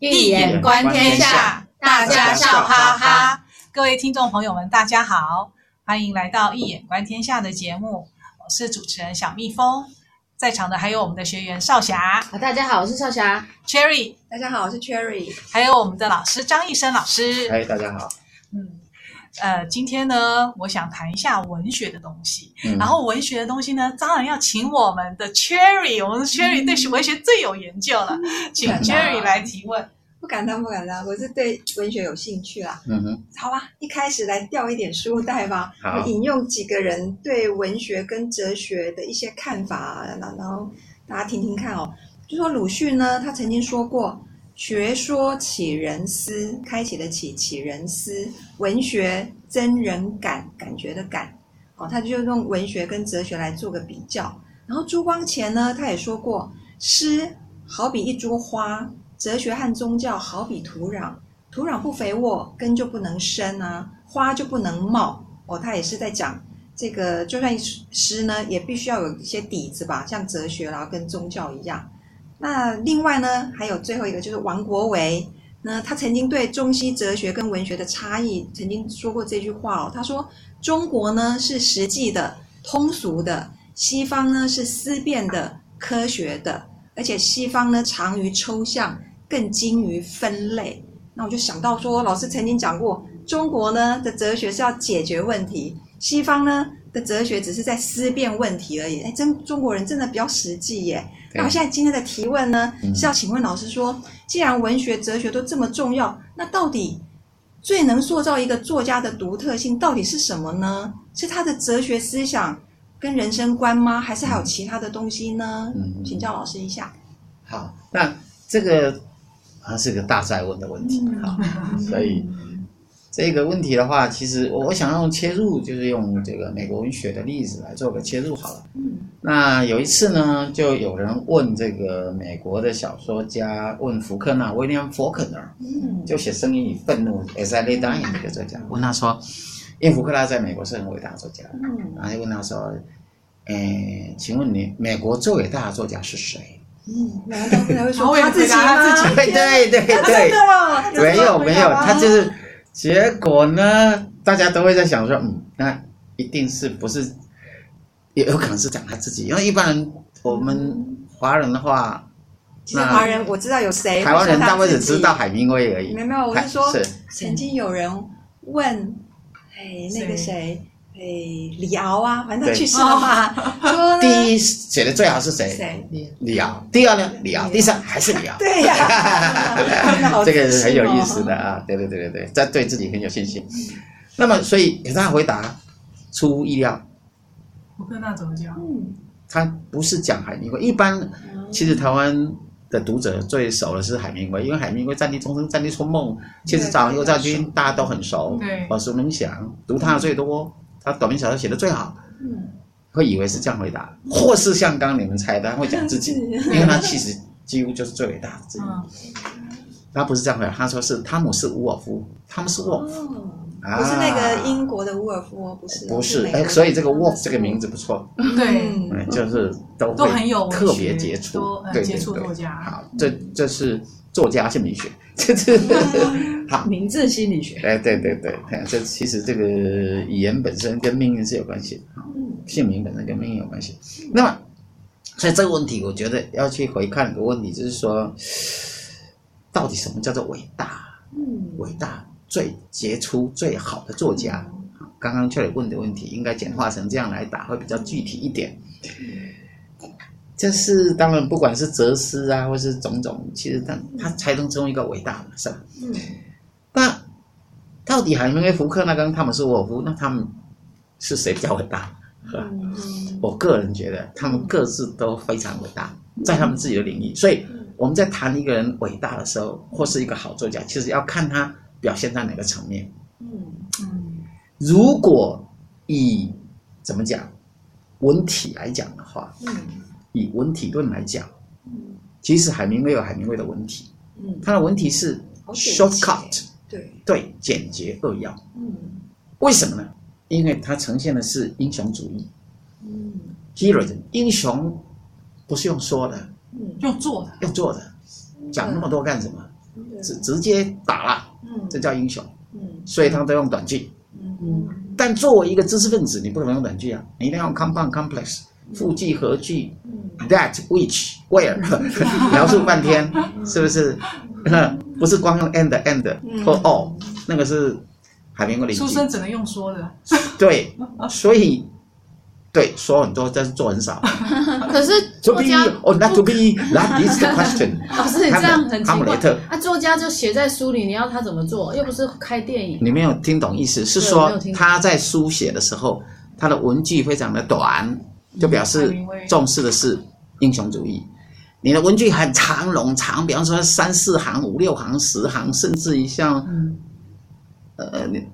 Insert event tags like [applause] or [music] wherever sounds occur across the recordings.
易眼观天下，大家笑哈哈。各位听众朋友们，大家好，欢迎来到《一眼观天下》的节目。我是主持人小蜜蜂，在场的还有我们的学员少霞。大家好，我是少霞。Cherry，大家好，我是 Cherry。还有我们的老师张艺生老师。嗨，大家好。嗯。呃，今天呢，我想谈一下文学的东西。嗯、然后文学的东西呢，当然要请我们的 Cherry，我们的 Cherry 对文学最有研究了，嗯、[laughs] 请 Cherry 来提问。不敢当，不敢当，我是对文学有兴趣啦。嗯哼，好吧，一开始来掉一点书袋吧。好，引用几个人对文学跟哲学的一些看法，然然后大家听听看哦。就说鲁迅呢，他曾经说过。学说启人思，开启的启，启人思。文学增人感，感觉的感。哦，他就用文学跟哲学来做个比较。然后朱光潜呢，他也说过，诗好比一株花，哲学和宗教好比土壤。土壤不肥沃，根就不能生啊，花就不能冒。哦，他也是在讲这个，就算诗呢，也必须要有一些底子吧，像哲学啦，跟宗教一样。那另外呢，还有最后一个就是王国维，那他曾经对中西哲学跟文学的差异曾经说过这句话哦，他说中国呢是实际的、通俗的，西方呢是思辨的、科学的，而且西方呢长于抽象，更精于分类。那我就想到说，老师曾经讲过，中国呢的哲学是要解决问题，西方呢的哲学只是在思辨问题而已。哎，真中国人真的比较实际耶。那我现在今天的提问呢，是要请问老师说，既然文学、哲学都这么重要，那到底最能塑造一个作家的独特性到底是什么呢？是他的哲学思想跟人生观吗？还是还有其他的东西呢？嗯，请教老师一下。好，那这个好像是个大在问的问题，好，所以。这个问题的话，其实我我想用切入，就是用这个美国文学的例子来做个切入好了。嗯，那有一次呢，就有人问这个美国的小说家，问福克纳 （William Faulkner），嗯，就写《声音与愤怒》（As I Lay Dying） 这个作家，问他说，因为福克纳在美国是很伟大的作家，嗯，然后就问他说，诶，请问你，美国最伟大的作家是谁？嗯，难道不会说他自己吗？[laughs] 对对对对，没有没有，他就是。结果呢，大家都会在想说，嗯，那一定是不是，也有可能是讲他自己，因为一般人我们华人的话，其实华人我知道有谁，台湾人大概只知道海明威而已。没有没有，我是说，是曾经有人问，哎，那个谁。哎，李敖啊，反正他去世了嘛。[laughs] 第一写的最好是谁？谁？李敖。第二呢？李敖。第三还是李敖。[laughs] 对呀，[laughs] 这个是很有意思的啊！对对对对对，在对自己很有信心。那么，所以给他回答出乎意料。我跟他怎么讲？嗯，他不是讲海明威。一般其实台湾的读者最熟的是海明威，因为海明威《战地重生》《战地春梦》《七十早右兆军》大家都很熟，耳熟能详，读他的最多。他短篇小说写的最好，嗯，会以为是这样回答，或是像刚刚你们猜的，他会讲自己，[laughs] 因为他其实几乎就是最伟大的自己。他不是这样回答，他说是汤姆是沃尔夫，汤姆是沃尔夫，不是那个英国的沃尔夫，不是，不是，哎，所以这个伍尔夫这个名字不错，对，就是都都很有特别杰出，对杰出作家。好，这这是作家心理学，[laughs] 这是。[laughs] 好，名字心理学。哎，对对对，看这其实这个语言本身跟命运是有关系的，嗯，姓名本身跟命运有关系。那么，所以这个问题，我觉得要去回看一个问题，就是说，到底什么叫做伟大？嗯，伟大、最杰出、最好的作家。刚刚确实问的问题，应该简化成这样来答，会比较具体一点。这是当然，不管是哲思啊，或是种种，其实他他才能成为一个伟大的，是吧？嗯。那到底海明威、福克那跟汤姆斯·伍尔夫，那他们是谁比较伟大？是吧？我个人觉得他们各自都非常伟大，在他们自己的领域。所以我们在谈一个人伟大的时候，或是一个好作家，其实要看他表现在哪个层面。嗯嗯。如果以怎么讲文体来讲的话，嗯，以文体论来讲，嗯，其实海明威有海明威的文体，嗯，他的文体是 shortcut。对对，简洁扼要。嗯，为什么呢？因为它呈现的是英雄主义。嗯，heroism，英雄不是用说的，嗯，用做的，用做的，讲那么多干什么？直直接打了，嗯。这叫英雄。嗯。所以他都用短句。嗯。但作为一个知识分子，你不可能用短句啊，你一定要用 compound complex，复句合句嗯，that which where，[laughs] 描述半天，是不是？[laughs] 不是光用 and and 或 all，那个是海绵过零句。出生只能用说的，对，所以对说很多，但是做很少。[laughs] 可是 To 作家 or not to be, that is the question。[laughs] 老师你这样很奇怪哈姆雷特，啊，作家就写在书里，你要他怎么做？又不是开电影。你没有听懂意思，是说他在书写的时候，他的文句非常的短，就表示重视的是英雄主义。你的文句很长冗长，比方说三四行、五六行、十行，甚至于像嗯呃你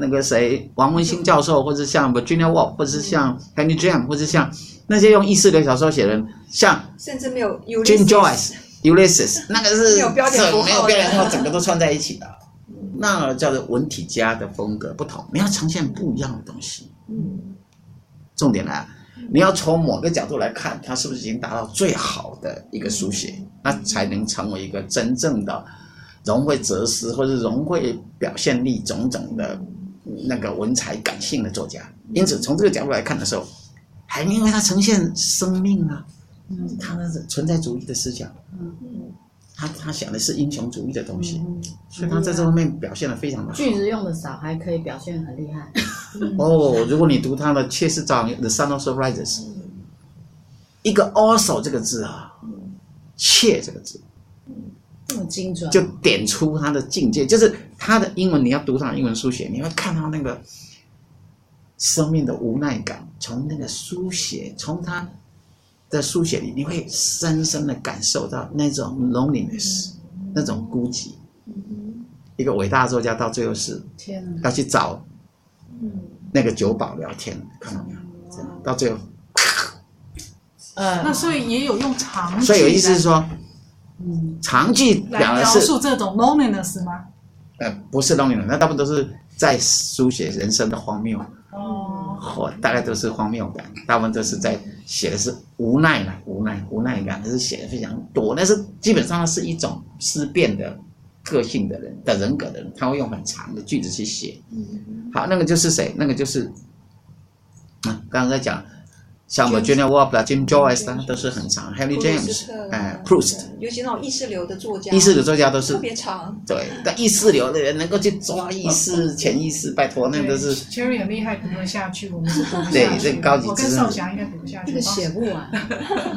那个谁王文兴教授，或者像 Virginia Woolf，或者是像 Henry James，或者像那些用意识流小说写的人，像甚至没有 Jim Joyce、Ulysses，[laughs] 那个是没有标点符号没有标点符号，整个都串在一起的。那叫做文体家的风格不同，你要呈现不一样的东西。嗯。重点来了，你要从某个角度来看，它是不是已经达到最好的一个书写，那才能成为一个真正的融会哲思或者融会表现力种种的那个文采感性的作家。因此，从这个角度来看的时候，还因为他呈现生命啊，嗯它的存在主义的思想，嗯他他想的是英雄主义的东西，嗯所以他在这方面表现的非常的好。句子用的少，还可以表现很厉害。[laughs] 哦，如果你读他的《妾室造行》（The Sun Also Rises），一个 also 这个字啊，切这个字这么精准，就点出他的境界，就是他的英文，你要读他的英文书写，你会看到那个生命的无奈感，从那个书写，从他的书写里，你会深深的感受到那种 loneliness，那种孤寂。一个伟大的作家到最后是天！要去找嗯。那个酒保聊天，看到没有？到最后，呃，那所以也有用长句所以有意思是说，嗯，长句来描表的是述这种 loneliness 吗？呃不是 loneliness，那大部分都是在书写人生的荒谬，哦，或大概都是荒谬感，大部分都是在写的是无奈啦，无奈无奈感，还是写的非常多。那是基本上是一种思辨的个性的人的人格的人，他会用很长的句子去写。嗯好，那个就是谁？那个就是，啊，刚刚在讲，像 Virginia Woolf 啦、Jim Joyce 啦，都是很长。Henry James，哎，Proust，尤其那种意识流的作家，意识流作家都是特别长。对，但意识流的人能够去抓意识、潜意识，拜托，那个都是 Cherry 很厉害，读得下去，我们是读不下去。对这个高级我跟少霞应该读不下去。这个写不完。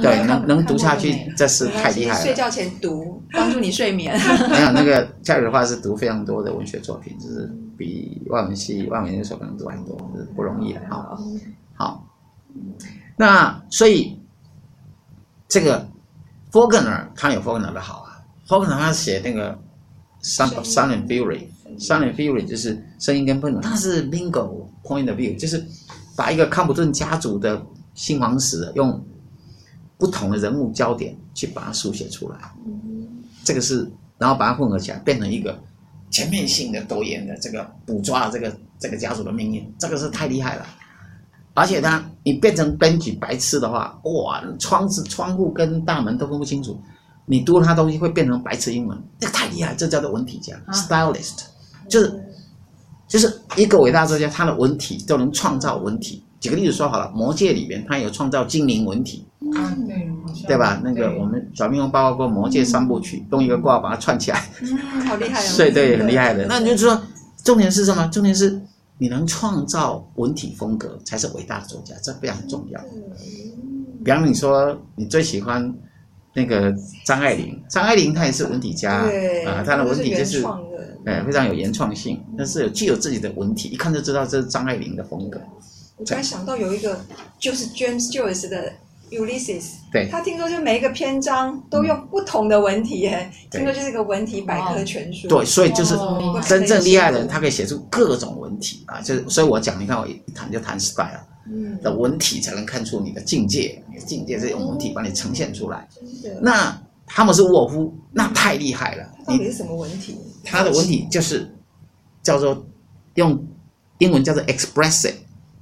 对，[laughs] 能能读下去这是太厉害了。睡觉前读，帮助你睡眠。[laughs] 没有那个 Cherry 的话是读非常多的文学作品，就是比外文系、外文研究所可能读很多，是不容易的啊。好，那所以这个 Faulkner 他有 Faulkner 的好啊，Faulkner 他写那个 Sound Sound and Fury，Sound and Fury 就是声音跟愤怒，他是 Bingo point of view，就是把一个康普顿家族的兴亡史用不同的人物焦点去把它书写出来，这个是然后把它混合起来变成一个全面性的多元的这个捕捉了这个这个家族的命运，这个是太厉害了。而且呢，你变成编辑白痴的话，哇，窗子、窗户跟大门都分不清楚，你读他东西会变成白痴英文，这个太厉害，这叫做文体家、啊 stylist，就是就是一个伟大作家，他的文体都能创造文体。举个例子说好了，《魔戒》里面他有创造精灵文体，啊，对，对吧？那个我们小蜜蜂报告过《魔戒》三部曲，用一个挂把它串起来。嗯，好厉害哦！所 [laughs] 以对，很厉害的。那你就说，重点是什么？重点是你能创造文体风格，才是伟大的作家，这非常重要。比方你说，你最喜欢那个张爱玲，张爱玲她也是文体家啊，她的文体就是原创的呃非常有原创性，但是有具有自己的文体，一看就知道这是张爱玲的风格。我突然想到有一个就是 James Joyce 的 Ulysses，对他听说就每一个篇章都用不同的文体耶，对听说就是一个文体百科全书。对，所以就是哦真正厉害的人，他可以写出各种文体啊。就是所以我讲，你看我一谈就谈 style 嗯，的文体，才能看出你的境界，你的境界是用文体把你呈现出来。真的。那哈姆斯沃夫那太厉害了，你到底是什么文体？他的文体就是叫做用英文叫做 expressive，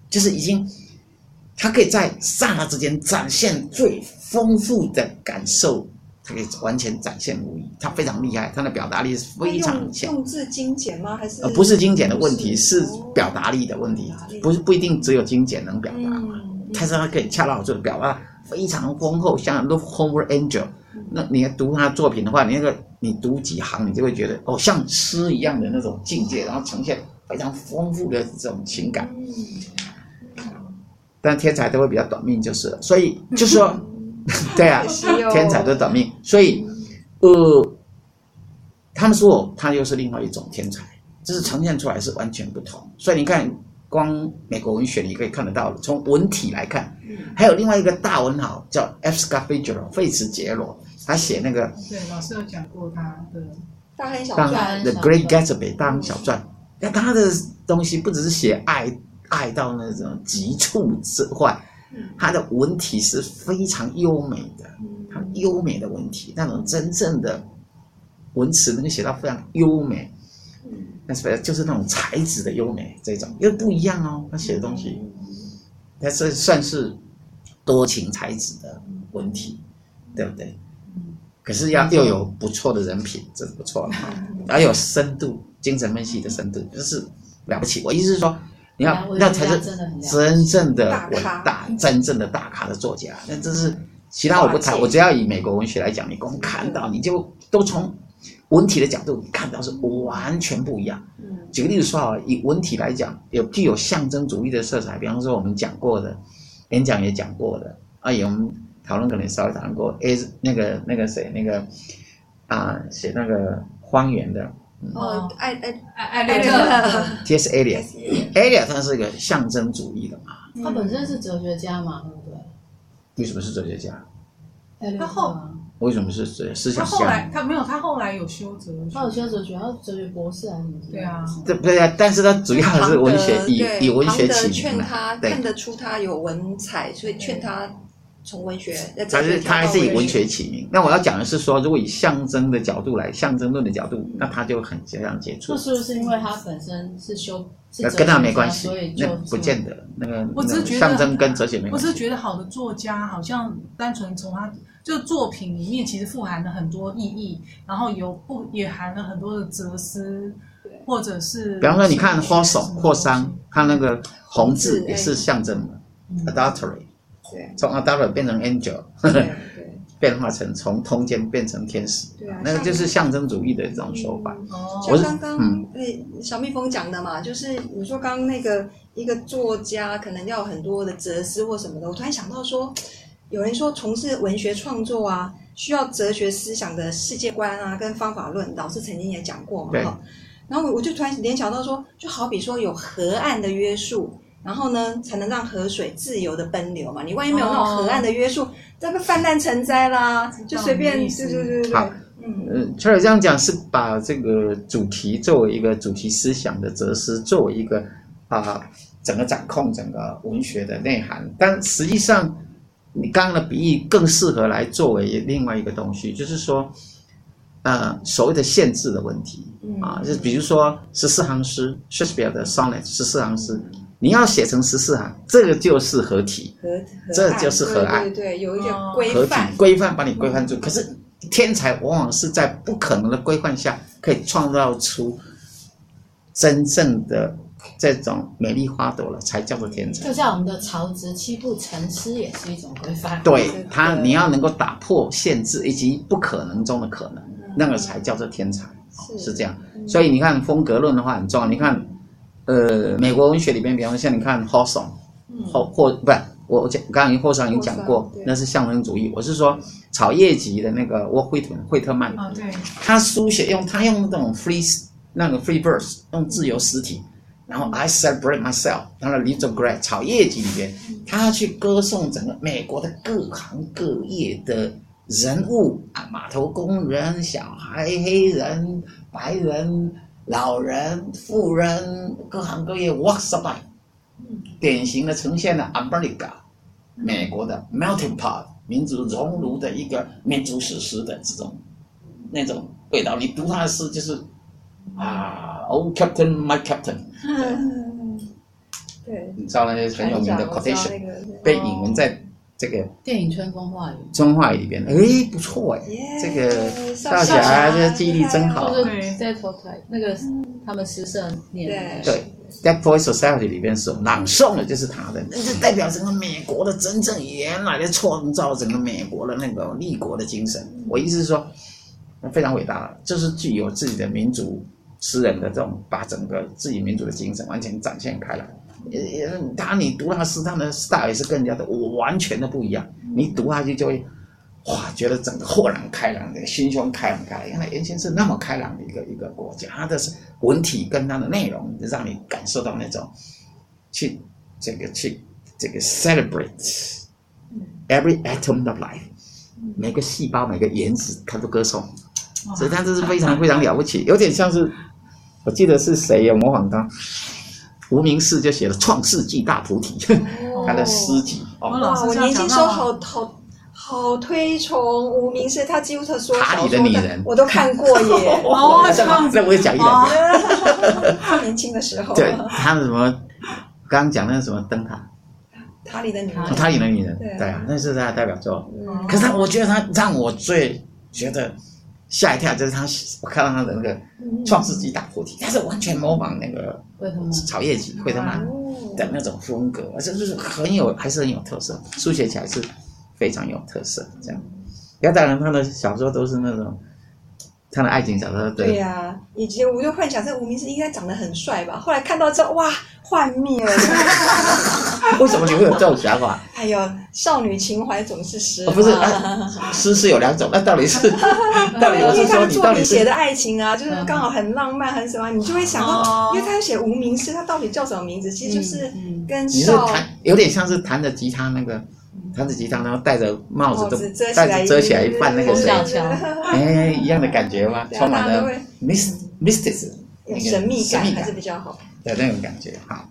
就是已经他可以在刹那之间展现最丰富的感受他可以完全展现无遗，他非常厉害，他的表达力是非常用强。用字精简吗？还是呃，不是精简的问题，是哦表达力的问题不是不一定只有精简能表达嘛。嗯但是他可以恰到好处的表达非常丰厚，像《Look Homer Angel》，那你要读他的作品的话，你那个你读几行，你就会觉得哦，像诗一样的那种境界，然后呈现非常丰富的这种情感。嗯但天才都会比较短命就是。了，所以就说，[laughs] 对啊天才都短命，所以呃，他们说他又是另外一种天才，就是呈现出来是完全不同。所以你看，光美国文学你可以看得到，从文体来看，还有另外一个大文豪叫 F. Scott Fitzgerald 费茨杰罗，他写那个对，老师有讲过他的，大亨小当传，The Great Gatsby 大亨小传，那他的东西不只是写爱爱到那种极处之外，他的文体是非常优美的，他优美的文体，那种真正的文词能够写到非常优美，那是就是那种才子的优美这种，又不一样哦，他写的东西，他这算是多情才子的文体，对不对？可是要又有不错的人品，这是不错的。哈，还有深度，精神分析的深度，就是了不起。我意思是说，你要那才是真正的伟大、真正的大咖的作家。那这是其他我不谈，我只要以美国文学来讲，你光看到你就都从文体的角度，你看到是完全不一样。举个例子说啊，以文体来讲，有具有象征主义的色彩，比方说我们讲过的演讲也讲过的，啊，有我们讨论可能稍微讨论过，A 那个那个谁那个啊写那个荒原的哦，爱爱艾艾略略特特，T.S. Eliot，Eliot 他是一个象征主义的嘛，他本身是哲学家嘛，对不对？为什么是哲学家？他后啊为什么是哲思他想后来家？他没有，他后来有修哲学，他有修哲学，他是哲学博士还是什么？对啊对不对啊？但是他主要还是文学，以以文学庞德起名劝他，看。得出他有文采，所以劝他从文学，但是学他还是以文学起名。那我要讲的是说，如果以象征的角度来，象征论的角度，那他就很这样接触那。是不是因为他本身是修是那跟他没关系所以，就那不见得。那个我只是觉得象征跟哲学没关系。我只是觉得好的作家好像单纯从他就作品里面其实富含了很多意义，然后有不也含了很多的哲思，或者是比方说，你看霍手、什么霍桑，他那个红字字也是象征的，adultery，对从 adultery 变成 angel，[laughs] 变化成从通奸变成天使，对啊，那个就是象征主义的一种手法。哦，我是像刚刚那小蜜蜂讲的嘛，就是你说刚刚那个一个作家可能要很多的哲思或什么的，我突然想到说，有人说从事文学创作啊，需要哲学思想的世界观啊，跟方法论，老师曾经也讲过嘛，哈。然后我我就突然联想到说，就好比说有河岸的约束，然后呢才能让河水自由的奔流嘛。你万一没有那种河岸的约束，这个泛滥成灾啦，就随便，对对对对好对，嗯，嗯，查尔这样讲是把这个主题作为一个主题思想的哲思，作为一个啊、整个掌控整个文学的内涵。但实际上，你刚刚的比喻更适合来作为另外一个东西，就是说，呃，所谓的限制的问题啊，就是比如说十四行诗，Shakespeare 的 sonnet 十四行诗，你要写成十四行，这个就是合体。这就是合爱对对对，有一些哦合体规范。规范把你规范住。可是天才往往是在不可能的规范下，可以创造出真正的这种美丽花朵了，才叫做天才。就像我们的曹植七步成诗也是一种规范。对他，你要能够打破限制以及不可能中的可能，那个才叫做天才，是是这样。所以你看风格论的话很重要。你看，呃，美国文学里边，比方说像你看 Hawthorne，或或不是我我讲我刚刚已经霍桑已经讲过那是象征主义。我是说草叶集的那个沃惠特惠特曼，啊，对，他书写用他用那种 free 那个 free verse，用自由实体，然后 I celebrate myself，然后 Leaves of Grass 草叶集里边，他去歌颂整个美国的各行各业的人物啊，码头工人、小孩、黑人、白人、老人、富人，各行各业 life，典型的呈现了 America 美国的 melting pot 民族熔炉的一个民族史诗的这种那种味道。你读他的诗就是啊，Old Captain, my Captain，[laughs] 嗯对，你知道那些很有名的 quotation，那个被引文在这个电影《春风化雨》春化雨里边，哎，不错哎，这个少侠这记忆力真好。就是在头台那个他们诗社念的。对，Deaf Boys Society 里边所朗诵的，就是他的，那就代表整个美国的真正原来的创造整个美国的那个立国的精神。我意思是说，非常伟大，就是具有自己的民族诗人的这种，把整个自己民族的精神完全展现开来。也也，他你读那个诗，他的 style 也是跟人家的完全的不一样。你读下去就会，哇，觉得整个豁然开朗的，心胸开朗开。原来原先是那么开朗的一个一个国家，它的文体跟它的内容，让你感受到那种，去这个去这个 celebrate every atom of life，每个细胞每个原子，它都歌颂。所以它这是非常非常了不起，有点像是，我记得是谁有模仿他。无名氏就写了《创世纪大菩提》，哦、他的诗集。哦、哇，我年轻时候好好好推崇无名氏，他几乎他说塔里的女人我都看过耶。[laughs] 哦，这样子，那我也讲一两句。他年轻的时候，对，他的什么？刚刚讲那个什么灯塔？塔里的女人。塔里的女人，对啊，那是他的代表作。嗯、可是他，我觉得他让我最觉得。吓一跳，就是他，我看到他的那个《创世纪大菩提》，他是完全模仿那个草叶集惠特曼的那种风格，而且就是很有，还是很有特色，书写起来是非常有特色。这样，要当然他的小说都是那种他的爱情小说，对。呀、啊，以前我就幻想这无名氏应该长得很帅吧，后来看到之后，哇！幻灭了，[laughs] 为什么你会有这种想法？哎呦，少女情怀总是诗、哦，不是诗是有两种，那到底是 [laughs] 到底我是说你到底写的爱情啊，就是刚好很浪漫很什么，你就会想到，哦、因为他写无名氏，他到底叫什么名字？其实就是跟少、嗯嗯、你是弹有点像是弹着吉他那个，弹着吉他然后戴着帽子都戴着遮起来一半那个谁，哎，一样的感觉吗？充满了 mysticism 神秘感还是比较好。的那种感觉哈，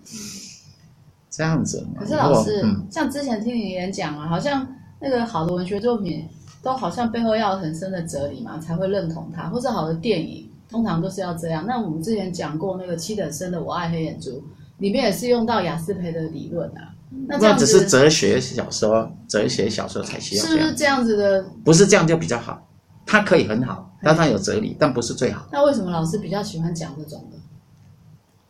这样子。可是老师，嗯、像之前听你演讲啊，好像那个好的文学作品都好像背后要有很深的哲理嘛，才会认同它。或者好的电影，通常都是要这样。那我们之前讲过那个七等生的《我爱黑眼珠》，里面也是用到雅斯培的理论啊。那这样只是哲学小说，哲学小说才需要。是不是这样子的？不是这样就比较好，它可以很好，但它有哲理，但不是最好。那为什么老师比较喜欢讲这种的？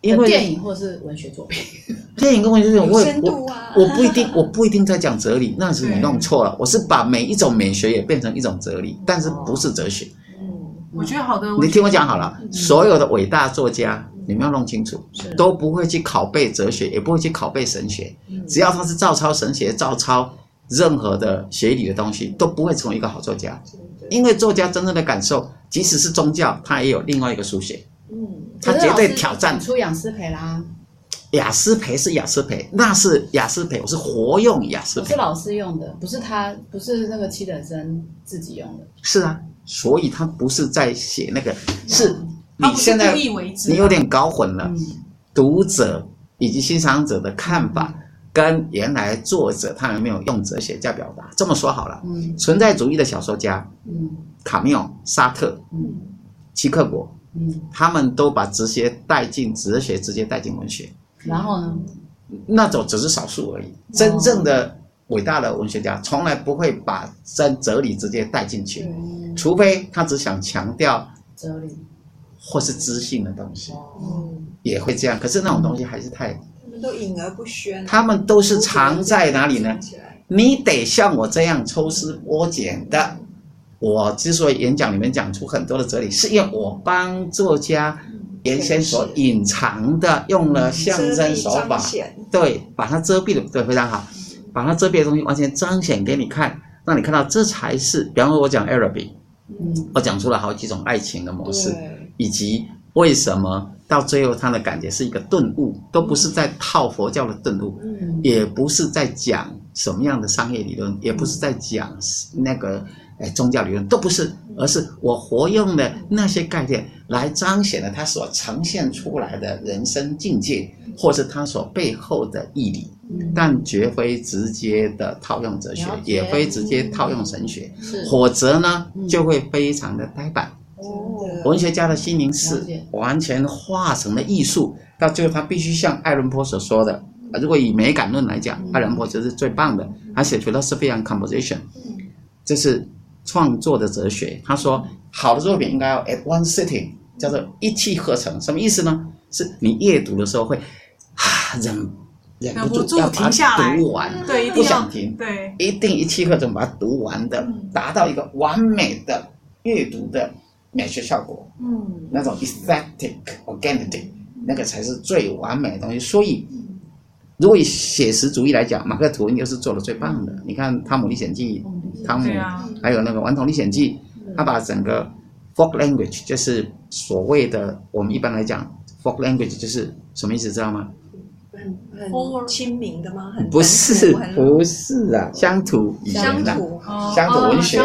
因为电影或是文学作品，[laughs] 电影跟文学作品，我我我不一定，我不一定在讲哲理，那是你弄错了。我是把每一种美学也变成一种哲理，但是不是哲学。嗯，我觉得好的。你听我讲好了，所有的伟大作家，你们要弄清楚，都不会去拷贝哲学，也不会去拷贝神学。只要他是照抄神学，照抄任何的学理的东西，都不会成为一个好作家。因为作家真正的感受，即使是宗教，他也有另外一个书写。嗯，他绝对挑战出雅思培啦。雅思培是雅思培，那是雅思培，我是活用雅思培。是老师用的，不是他，不是那个七等生自己用的。是啊，所以他不是在写那个，是你现在你有点搞混了，读者以及欣赏者的看法跟原来作者他有没有用哲学家表达？这么说好了，嗯，存在主义的小说家，嗯，卡缪、沙特，嗯，齐克果。嗯，他们都把哲学带进哲学，直接带进文学。然后呢？那种只是少数而已。真正的伟大的文学家，从来不会把真哲理直接带进去，除非他只想强调哲理或是知性的东西。嗯，也会这样。可是那种东西还是太……他们都隐而不宣。他们都是藏在哪里呢？你得像我这样抽丝剥茧的。我之所以演讲里面讲出很多的哲理，是因为我帮作家原先所隐藏的，用了象征手法，对，把它遮蔽的，对，非常好，把它遮蔽的东西完全彰显给你看，让你看到这才是。比方说，我讲 Arabic，我讲出了好几种爱情的模式，以及为什么到最后他的感觉是一个顿悟，都不是在套佛教的顿悟，也不是在讲什么样的商业理论，也不是在讲那个。哎，宗教理论都不是，而是我活用的那些概念来彰显了他所呈现出来的人生境界，或是他所背后的义理，但绝非直接的套用哲学，也非直接套用神学，否则呢就会非常的呆板。文学家的心灵是完全化成了艺术，到最后他必须像爱伦坡所说的，如果以美感论来讲，爱伦坡就是最棒的。他写 philosophy and composition，这是创作的哲学。他说，好的作品应该要 at one sitting，叫做一气呵成。什么意思呢？是你阅读的时候会啊忍忍不住要把它读完，对，不想停，对，一定一气呵成把它读完的，达到一个完美的阅读的美学效果。嗯，那种 aesthetic organic，那个才是最完美的东西。所以。如果以写实主义来讲，马克吐温又是做的最棒的。你看《汤姆历险记》，汤姆，还有那个《顽童历险记》，他把整个 folk language，就是所谓的我们一般来讲 folk language，就是什么意思，知道吗？很很亲民的吗？不是，不是啊，乡土语言的，乡土文学，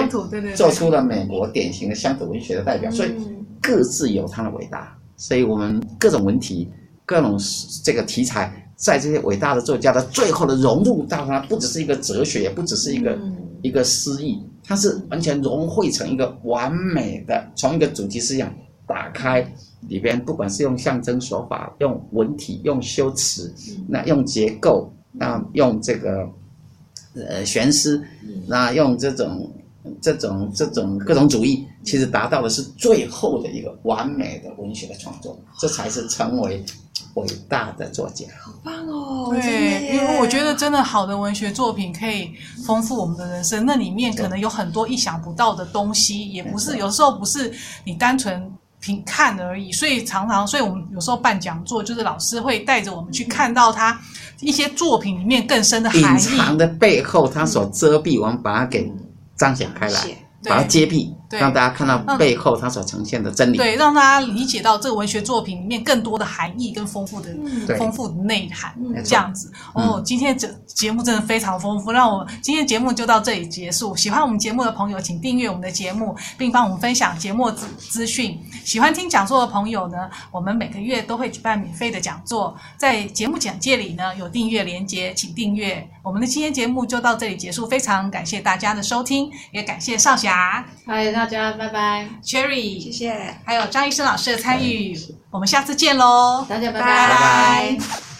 做出了美国典型的乡土文学的代表。所以各自有它的伟大，所以我们各种文体，各种这个题材。在这些伟大的作家的最后的融入到它，不只是一个哲学，也不只是一个、嗯、一个诗意，它是完全融汇成一个完美的，从一个主题思想打开里边，不管是用象征手法，用文体，用修辞，那用结构，那用这个呃玄思，那用这种这种这种各种主义，其实达到的是最后的一个完美的文学的创作，这才是成为。伟大的作家，好棒哦！对，因为我觉得真的好的文学作品可以丰富我们的人生，那里面可能有很多意想不到的东西，也不是有时候不是你单纯凭看而已。所以常常，所以我们有时候办讲座，就是老师会带着我们去看到他一些作品里面更深的含义，隐藏的背后，他所遮蔽，我们把它给彰显开来，把它揭蔽。让大家看到背后它所呈现的真理，对，让大家理解到这个文学作品里面更多的含义跟丰富的、嗯、丰富的内涵，这样子。哦，今天这节目真的非常丰富，让我今天节目就到这里结束。喜欢我们节目的朋友，请订阅我们的节目，并帮我们分享节目资资讯。喜欢听讲座的朋友呢，我们每个月都会举办免费的讲座，在节目简介里呢有订阅连接，请订阅。我们的今天节目就到这里结束，非常感谢大家的收听，也感谢少霞。嗨，大家拜拜，Cherry，谢谢，还有张医生老师的参与，我们下次见喽，大家拜拜。拜拜。